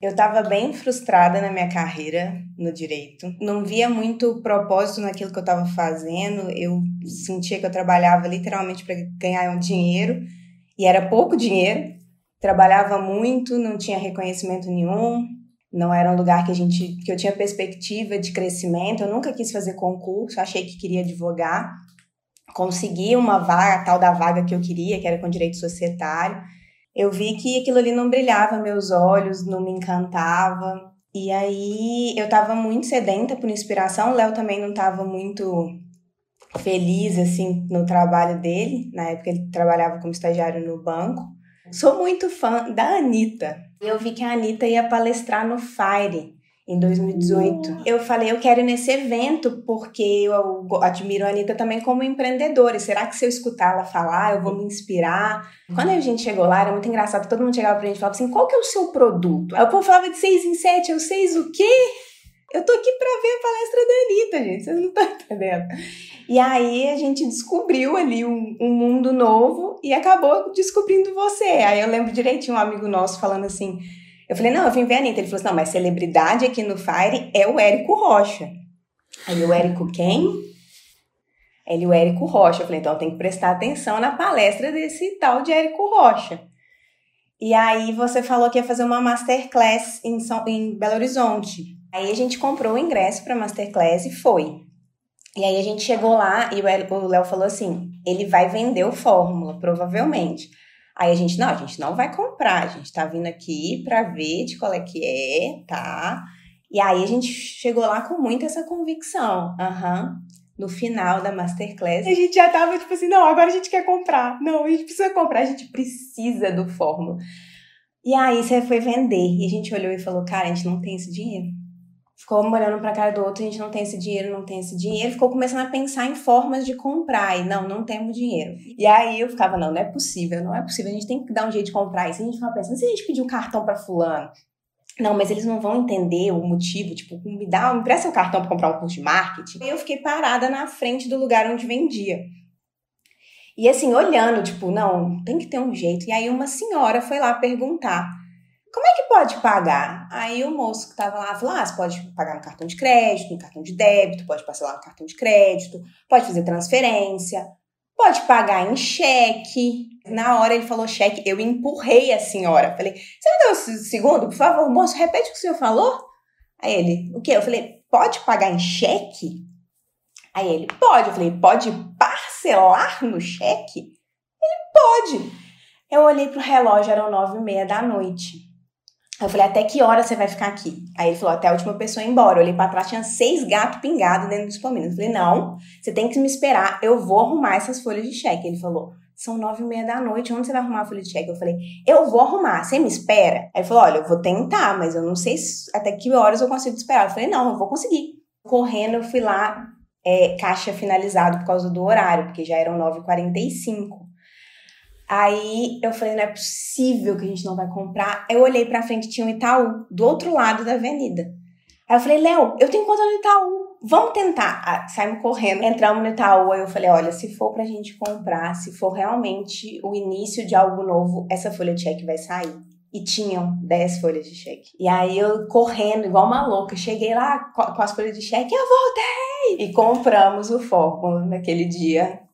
Eu estava bem frustrada na minha carreira no direito. Não via muito propósito naquilo que eu estava fazendo. Eu sentia que eu trabalhava literalmente para ganhar um dinheiro e era pouco dinheiro. Trabalhava muito, não tinha reconhecimento nenhum. Não era um lugar que a gente que eu tinha perspectiva de crescimento. Eu nunca quis fazer concurso, achei que queria advogar. Consegui uma vaga, tal da vaga que eu queria, que era com direito societário eu vi que aquilo ali não brilhava meus olhos, não me encantava. E aí eu tava muito sedenta por inspiração, o Léo também não tava muito feliz assim no trabalho dele. Na época ele trabalhava como estagiário no banco. Sou muito fã da Anitta. Eu vi que a Anitta ia palestrar no Fire em 2018. Eu falei, eu quero ir nesse evento porque eu admiro a Anitta também como empreendedora. Será que se eu escutar ela falar, eu vou me inspirar? Quando a gente chegou lá, era muito engraçado. Todo mundo chegava pra gente e falava assim, qual que é o seu produto? Aí o povo falava de seis em sete. Eu, seis o quê? Eu tô aqui pra ver a palestra da Anitta, gente. Vocês não estão entendendo. E aí a gente descobriu ali um, um mundo novo e acabou descobrindo você. Aí eu lembro direitinho um amigo nosso falando assim eu falei, não, eu vim ver a Anitta. Ele falou assim, não, mas celebridade aqui no Fire é o Érico Rocha. Aí o Érico quem? Ele, o Érico Rocha. Eu falei, então tem que prestar atenção na palestra desse tal de Érico Rocha. E aí você falou que ia fazer uma masterclass em, São, em Belo Horizonte. Aí a gente comprou o ingresso para masterclass e foi. E aí a gente chegou lá e o Léo falou assim: ele vai vender o Fórmula, provavelmente. Aí a gente, não, a gente não vai comprar, a gente tá vindo aqui para ver de qual é que é, tá? E aí a gente chegou lá com muita essa convicção. Aham. Uhum. No final da masterclass, a gente já tava tipo assim, não, agora a gente quer comprar. Não, a gente precisa comprar, a gente precisa do fórmula. E aí você foi vender. E a gente olhou e falou, cara, a gente não tem esse dinheiro ficou olhando para cara do outro, a gente não tem esse dinheiro, não tem esse dinheiro, ficou começando a pensar em formas de comprar, e não, não temos dinheiro. E aí eu ficava, não, não é possível, não é possível, a gente tem que dar um jeito de comprar isso. A gente ficava pensando, se a gente pedir um cartão para fulano, não, mas eles não vão entender o motivo, tipo, me dá, me presta um cartão para comprar um curso de marketing. E eu fiquei parada na frente do lugar onde vendia. E assim, olhando, tipo, não, tem que ter um jeito. E aí uma senhora foi lá perguntar como é que pode pagar? Aí o moço que tava lá falou: ah, você pode pagar no cartão de crédito, no cartão de débito, pode parcelar no cartão de crédito, pode fazer transferência, pode pagar em cheque. Na hora ele falou cheque, eu empurrei a senhora. Falei: você me dá um segundo, por favor, moço, repete o que o senhor falou? Aí ele: o quê? Eu falei: pode pagar em cheque? Aí ele: pode. Eu falei: pode parcelar no cheque? Ele: pode. Eu olhei pro relógio, eram nove e meia da noite. Eu falei, até que hora você vai ficar aqui? Aí ele falou, até a última pessoa ir embora. Eu olhei pra trás, tinha seis gatos pingados dentro dos palmitos. Eu falei, não, você tem que me esperar, eu vou arrumar essas folhas de cheque. Ele falou, são nove e meia da noite, onde você vai arrumar a folha de cheque? Eu falei, eu vou arrumar, você me espera? Aí ele falou, olha, eu vou tentar, mas eu não sei até que horas eu consigo te esperar. Eu falei, não, eu vou conseguir. Correndo, eu fui lá, é, caixa finalizado por causa do horário, porque já eram 9h45. Aí eu falei, não é possível que a gente não vai comprar. Eu olhei pra frente, tinha um Itaú, do outro lado da avenida. Aí eu falei, Léo, eu tenho conta no Itaú, vamos tentar. Ah, saímos correndo, entramos no Itaú, aí eu falei, olha, se for pra gente comprar, se for realmente o início de algo novo, essa folha de cheque vai sair. E tinham 10 folhas de cheque. E aí eu correndo, igual uma louca, cheguei lá com as folhas de cheque, eu voltei! E compramos o Fórmula naquele dia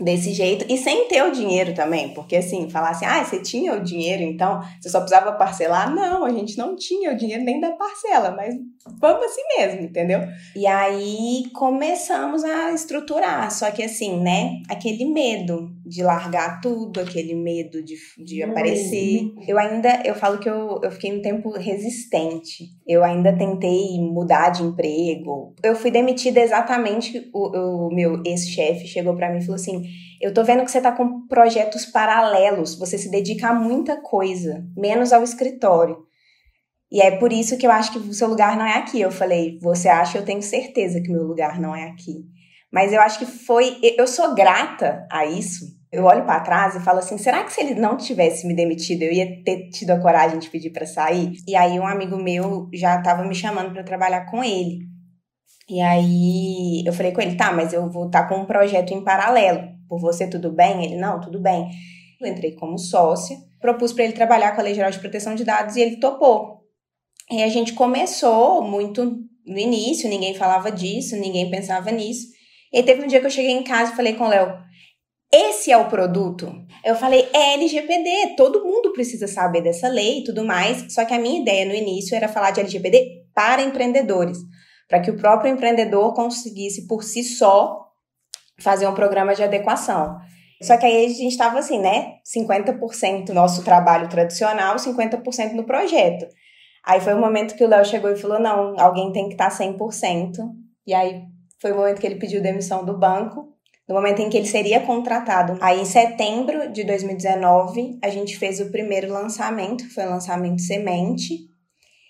desse jeito e sem ter o dinheiro também, porque assim, falar assim, ah, você tinha o dinheiro, então você só precisava parcelar? Não, a gente não tinha o dinheiro nem da parcela, mas vamos assim mesmo, entendeu? E aí começamos a estruturar, só que assim, né, aquele medo de largar tudo, aquele medo de, de aparecer. Eu ainda, eu falo que eu, eu fiquei um tempo resistente. Eu ainda tentei mudar de emprego. Eu fui demitida exatamente, o, o meu ex-chefe chegou para mim e falou assim, eu tô vendo que você tá com projetos paralelos, você se dedica a muita coisa, menos ao escritório. E é por isso que eu acho que o seu lugar não é aqui. Eu falei, você acha, eu tenho certeza que meu lugar não é aqui. Mas eu acho que foi, eu sou grata a isso, eu olho para trás e falo assim: será que se ele não tivesse me demitido, eu ia ter tido a coragem de pedir para sair? E aí um amigo meu já estava me chamando para trabalhar com ele. E aí eu falei com ele: tá, mas eu vou estar tá com um projeto em paralelo. Por você, tudo bem? Ele: não, tudo bem. Eu entrei como sócia, propus para ele trabalhar com a Lei Geral de Proteção de Dados e ele topou. E a gente começou muito no início, ninguém falava disso, ninguém pensava nisso. E teve um dia que eu cheguei em casa e falei com o Léo, esse é o produto? Eu falei, é LGPD, todo mundo precisa saber dessa lei e tudo mais. Só que a minha ideia no início era falar de LGPD para empreendedores, para que o próprio empreendedor conseguisse por si só fazer um programa de adequação. Só que aí a gente estava assim, né? 50% nosso trabalho tradicional, 50% no projeto. Aí foi o momento que o Léo chegou e falou: não, alguém tem que estar 100%. E aí foi o momento que ele pediu demissão do banco, no momento em que ele seria contratado. Aí em setembro de 2019, a gente fez o primeiro lançamento, foi o lançamento Semente.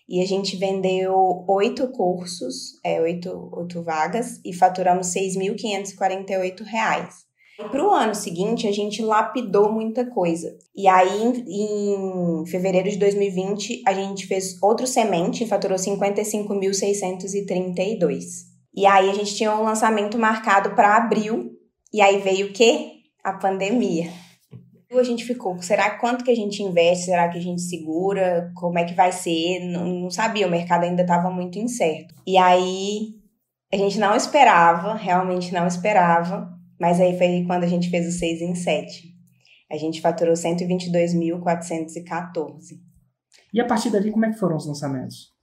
E a gente vendeu oito cursos, é, oito, oito vagas, e faturamos R$ 6.548. Para o ano seguinte, a gente lapidou muita coisa. E aí, em fevereiro de 2020, a gente fez outro semente e faturou 55.632. E aí, a gente tinha um lançamento marcado para abril. E aí veio o quê? A pandemia a gente ficou, será quanto que a gente investe? Será que a gente segura? Como é que vai ser? Não, não sabia, o mercado ainda estava muito incerto. E aí a gente não esperava, realmente não esperava, mas aí foi quando a gente fez o 6 em 7. A gente faturou 122.414. E a partir dali, como é que foram os lançamentos?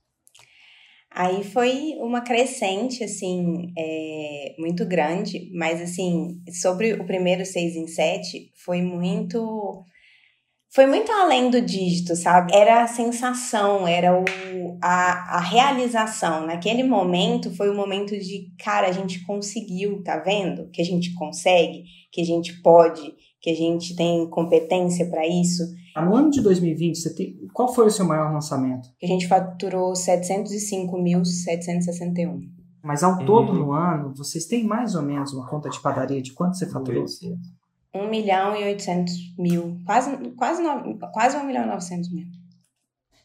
Aí foi uma crescente, assim, é, muito grande, mas, assim, sobre o primeiro 6 em 7, foi muito. Foi muito além do dígito, sabe? Era a sensação, era o, a, a realização. Naquele momento, foi o momento de, cara, a gente conseguiu, tá vendo? Que a gente consegue, que a gente pode, que a gente tem competência para isso. No ano de 2020, você tem... qual foi o seu maior lançamento? A gente faturou 705.761. Mas ao uhum. todo no ano, vocês têm mais ou menos uma conta de padaria de quanto você faturou? 1 milhão e 800 mil. Quase, quase, quase 1 milhão e 900 mil.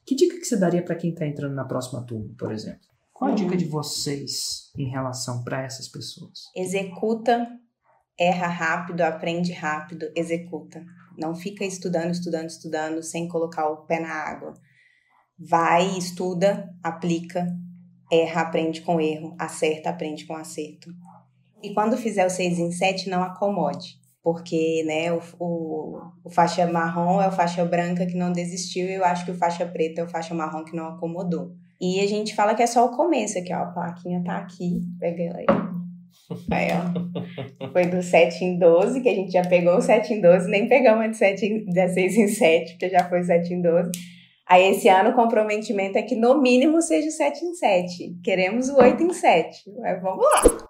Que dica que você daria para quem está entrando na próxima turma, por exemplo? Qual a uhum. dica de vocês em relação para essas pessoas? Executa, erra rápido, aprende rápido, executa. Não fica estudando, estudando, estudando sem colocar o pé na água. Vai, estuda, aplica, erra, aprende com erro, acerta, aprende com acerto. E quando fizer o 6 em 7, não acomode. Porque né, o, o, o faixa marrom é o faixa branca que não desistiu e eu acho que o faixa preta é o faixa marrom que não acomodou. E a gente fala que é só o começo aqui, ó. A plaquinha tá aqui. Pega ela aí. Aí, ó. Foi do 7 em 12, que a gente já pegou o 7 em 12, nem pegamos de 7 em, 16 em 7, porque já foi 7 em 12. Aí esse ano o comprometimento é que no mínimo seja o 7 em 7. Queremos o 8 em 7. Mas vamos lá.